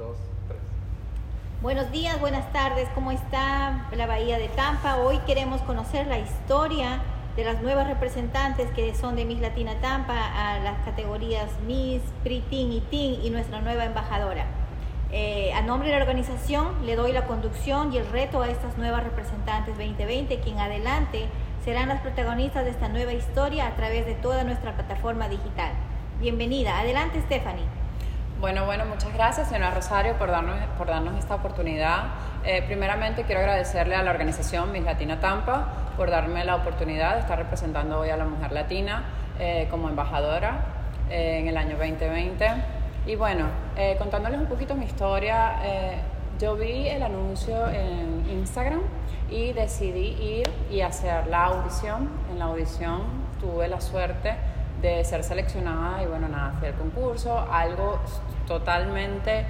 dos, tres. Buenos días, buenas tardes, ¿cómo está la Bahía de Tampa? Hoy queremos conocer la historia de las nuevas representantes que son de Miss Latina Tampa a las categorías Miss, Pre-Teen y Teen y nuestra nueva embajadora. Eh, a nombre de la organización le doy la conducción y el reto a estas nuevas representantes 2020, quien adelante serán las protagonistas de esta nueva historia a través de toda nuestra plataforma digital. Bienvenida, adelante Stephanie. Bueno, bueno, muchas gracias, señora Rosario, por darnos, por darnos esta oportunidad. Eh, primeramente, quiero agradecerle a la organización Miss Latina Tampa por darme la oportunidad de estar representando hoy a la mujer latina eh, como embajadora eh, en el año 2020. Y bueno, contándoles un poquito mi historia, yo vi el anuncio en Instagram y decidí ir y hacer la audición. En la audición tuve la suerte de ser seleccionada y bueno, nada, fui al concurso, algo totalmente,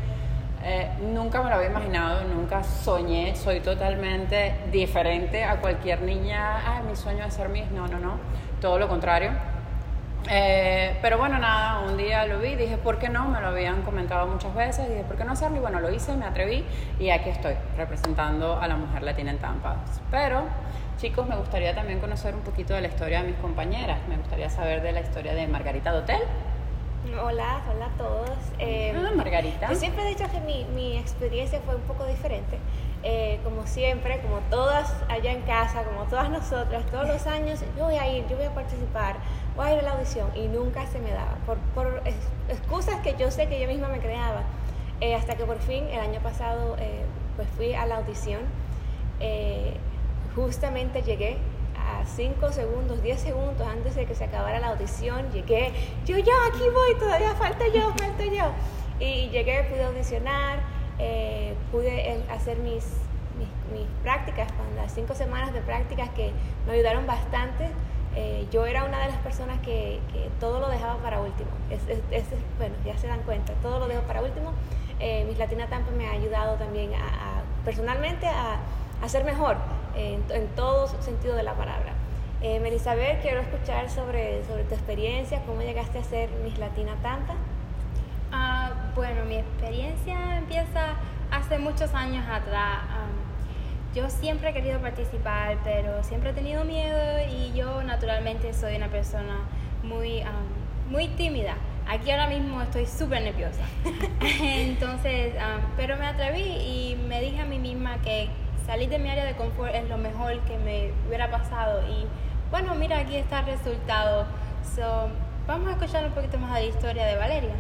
eh, nunca me lo había imaginado, nunca soñé, soy totalmente diferente a cualquier niña, ah, mi sueño es ser Miss, no, no, no, todo lo contrario. Eh, pero bueno, nada, un día lo vi, dije, ¿por qué no? Me lo habían comentado muchas veces, dije, ¿por qué no hacerlo? Y bueno, lo hice, me atreví y aquí estoy, representando a la mujer latina en Tampa. Pero Chicos, me gustaría también conocer un poquito de la historia de mis compañeras. Me gustaría saber de la historia de Margarita Dotel. Hola, hola a todos. Eh, Margarita. Yo siempre he dicho que mi, mi experiencia fue un poco diferente. Eh, como siempre, como todas allá en casa, como todas nosotras, todos los años, yo voy a ir, yo voy a participar, voy a ir a la audición y nunca se me daba, por, por excusas que yo sé que yo misma me creaba, eh, hasta que por fin el año pasado pues fui a la audición justamente llegué a 5 segundos, 10 segundos antes de que se acabara la audición, llegué, yo, yo, aquí voy, todavía falta yo, falta yo. Y llegué, pude audicionar, eh, pude hacer mis, mis, prácticas, las cinco semanas de prácticas que me ayudaron bastante. Eh, yo era una de las personas que, que todo lo dejaba para último. Es, bueno, ya se dan cuenta, todo lo dejo para último. Eh, mis Latina Tampa me ha ayudado también a, personalmente a, a ser mejor en, en todo sentido de la palabra. Eh, Melisabel, quiero escuchar sobre, sobre tu experiencia, cómo llegaste a ser Miss Latina Tampa. Ah, bueno, mi experiencia empieza hace muchos años atrás. yo siempre he querido participar, pero siempre he tenido miedo y yo naturalmente soy una persona muy, muy tímida. Aquí ahora mismo estoy súper nerviosa. Entonces, pero me atreví y me dije a mí misma que salir de mi área de confort es lo mejor que me hubiera pasado. Y bueno, mira, aquí está el resultado. So, vamos a escuchar un poquito más de la historia de Valeria.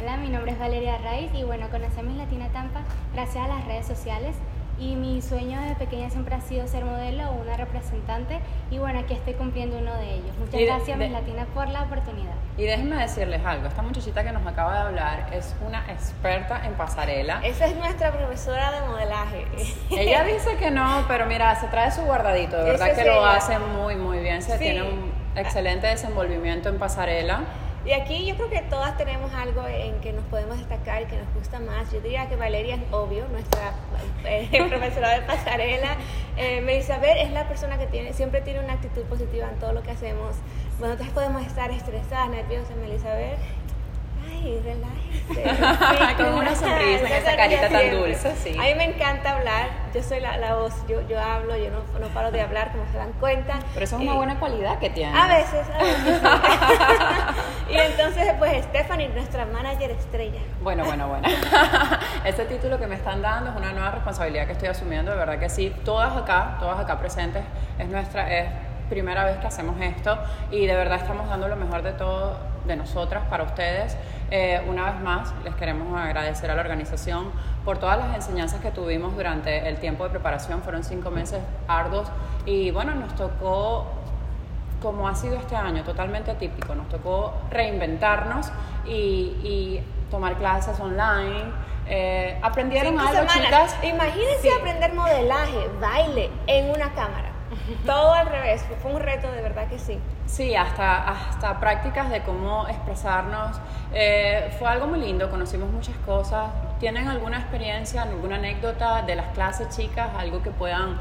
Hola, mi nombre es Valeria Raiz y bueno, conocemos Latina Tampa gracias a las redes sociales y mi sueño desde pequeña siempre ha sido ser modelo o una representante y bueno, aquí estoy cumpliendo uno de ellos. Muchas gracias Miss Latina por la oportunidad. Y déjenme decirles algo, esta muchachita que nos acaba de hablar es una experta en pasarela. Esa es nuestra profesora de modelaje. Ella dice que no, pero mira, se trae su guardadito, de verdad que lo hace muy muy bien, se tiene un excelente desenvolvimiento en pasarela. Y aquí yo creo que todas tenemos algo en que nos podemos destacar y que nos gusta más. Yo diría que Valeria es obvio, nuestra eh, profesora de pasarela. Eh, es la persona que tiene, siempre tiene una actitud positiva en todo lo que hacemos. Nosotras podemos estar estresadas, nerviosas, Melisabel ay, relájese. Con una sonrisa, esa carita tan dulce, sí. A mí me encanta hablar, yo soy la, la voz, yo, yo hablo, yo no, no, paro de hablar, como se dan cuenta. Pero eso es una buena cualidad que tiene. A veces, a veces. y entonces, pues, Stephanie, nuestra manager estrella. Bueno, bueno, bueno. Ese título que me están dando es una nueva responsabilidad que estoy asumiendo, de verdad que sí. Todas acá, todas acá presentes, es nuestra, es primera vez que hacemos esto y de verdad estamos dando lo mejor de todo de nosotras para ustedes. Eh, una vez más, les queremos agradecer a la organización por todas las enseñanzas que tuvimos durante el tiempo de preparación. Fueron cinco meses arduos y bueno, nos tocó, como ha sido este año, totalmente atípico, nos tocó reinventarnos y, tomar clases online. Eh, aprendieron algo, chicas. Imagínense aprender modelaje, baile en una cámara. Todo al revés, fue un reto de verdad que sí. Sí, hasta, hasta prácticas de cómo expresarnos. Eh, fue algo muy lindo, conocimos muchas cosas. ¿Tienen alguna experiencia, alguna anécdota de las clases chicas, algo que puedan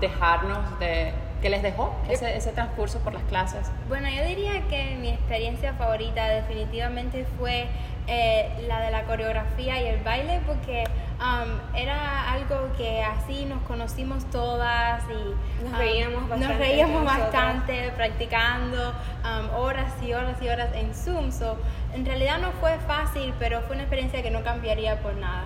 dejarnos de, que les dejó ese, ese transcurso por las clases. Bueno, yo diría que mi experiencia favorita definitivamente fue eh, la de la coreografía y el baile porque um, era algo que así nos conocimos todas y Nos um, reíamos bastante nos reíamos bastante practicando um, horas y horas y horas en Zoom. So, en realidad no fue fácil, pero fue una experiencia que no cambiaría por nada.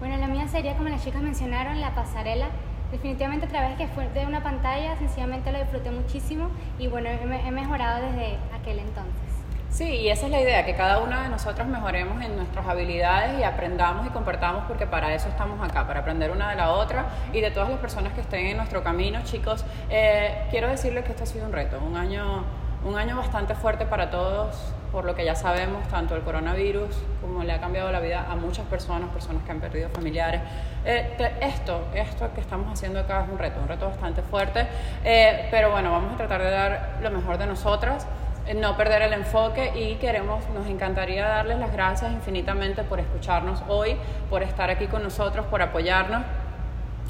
Bueno, la mía sería, como las chicas mencionaron, la pasarela. Definitivamente a través que fue de una pantalla, sencillamente lo disfruté muchísimo y bueno, he, he mejorado desde aquel entonces. Sí, y esa es la idea, que cada una de nosotras mejoremos en nuestras habilidades y aprendamos y compartamos, porque para eso estamos acá, para aprender una de la otra y de todas las personas que estén en nuestro camino, chicos. eh, quiero decirles que esto ha sido un reto, un año, un año bastante fuerte para todos, por lo que ya sabemos, tanto el coronavirus como le ha cambiado la vida a muchas personas, personas que han perdido familiares. Eh, te- esto, esto que estamos haciendo acá es un reto, un reto bastante fuerte, eh, pero bueno, vamos a tratar de dar lo mejor de nosotras eh, no perder el enfoque y queremos, nos encantaría darles las gracias infinitamente por escucharnos hoy, por estar aquí con nosotros, por apoyarnos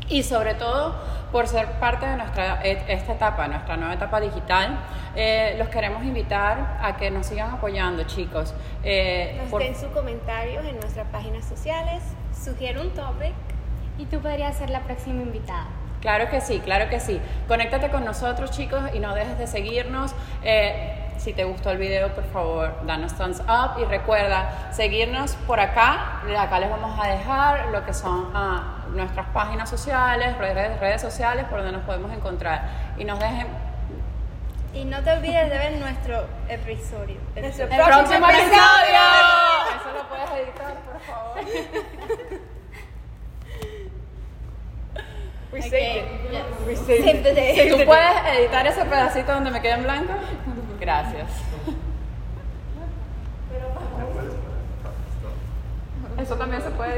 y sobre todo por ser parte de nuestra et- esta etapa, nuestra nueva etapa digital. Eh, los queremos invitar a que nos sigan apoyando, chicos. Eh, Nos por- den sus comentarios en nuestras páginas sociales. Sugiero un topic. Y tú podrías ser la próxima invitada. Claro que sí, claro que sí. Conéctate con nosotros, chicos, y no dejes de seguirnos. Eh, si te gustó el video, por favor, danos thumbs up y recuerda seguirnos por acá. Acá les vamos a dejar lo que son ah, nuestras páginas sociales, redes, redes sociales por donde nos podemos encontrar. Y nos dejen Y no te olvides de ver nuestro episodio. Nuestro el próximo próximo episodio. episodio. Eso lo puedes editar, por favor. We Ok. saved it. We saved Save it. ¿Tú puedes editar ese pedacito donde me queda en blanco? Gracias. Eso también se puede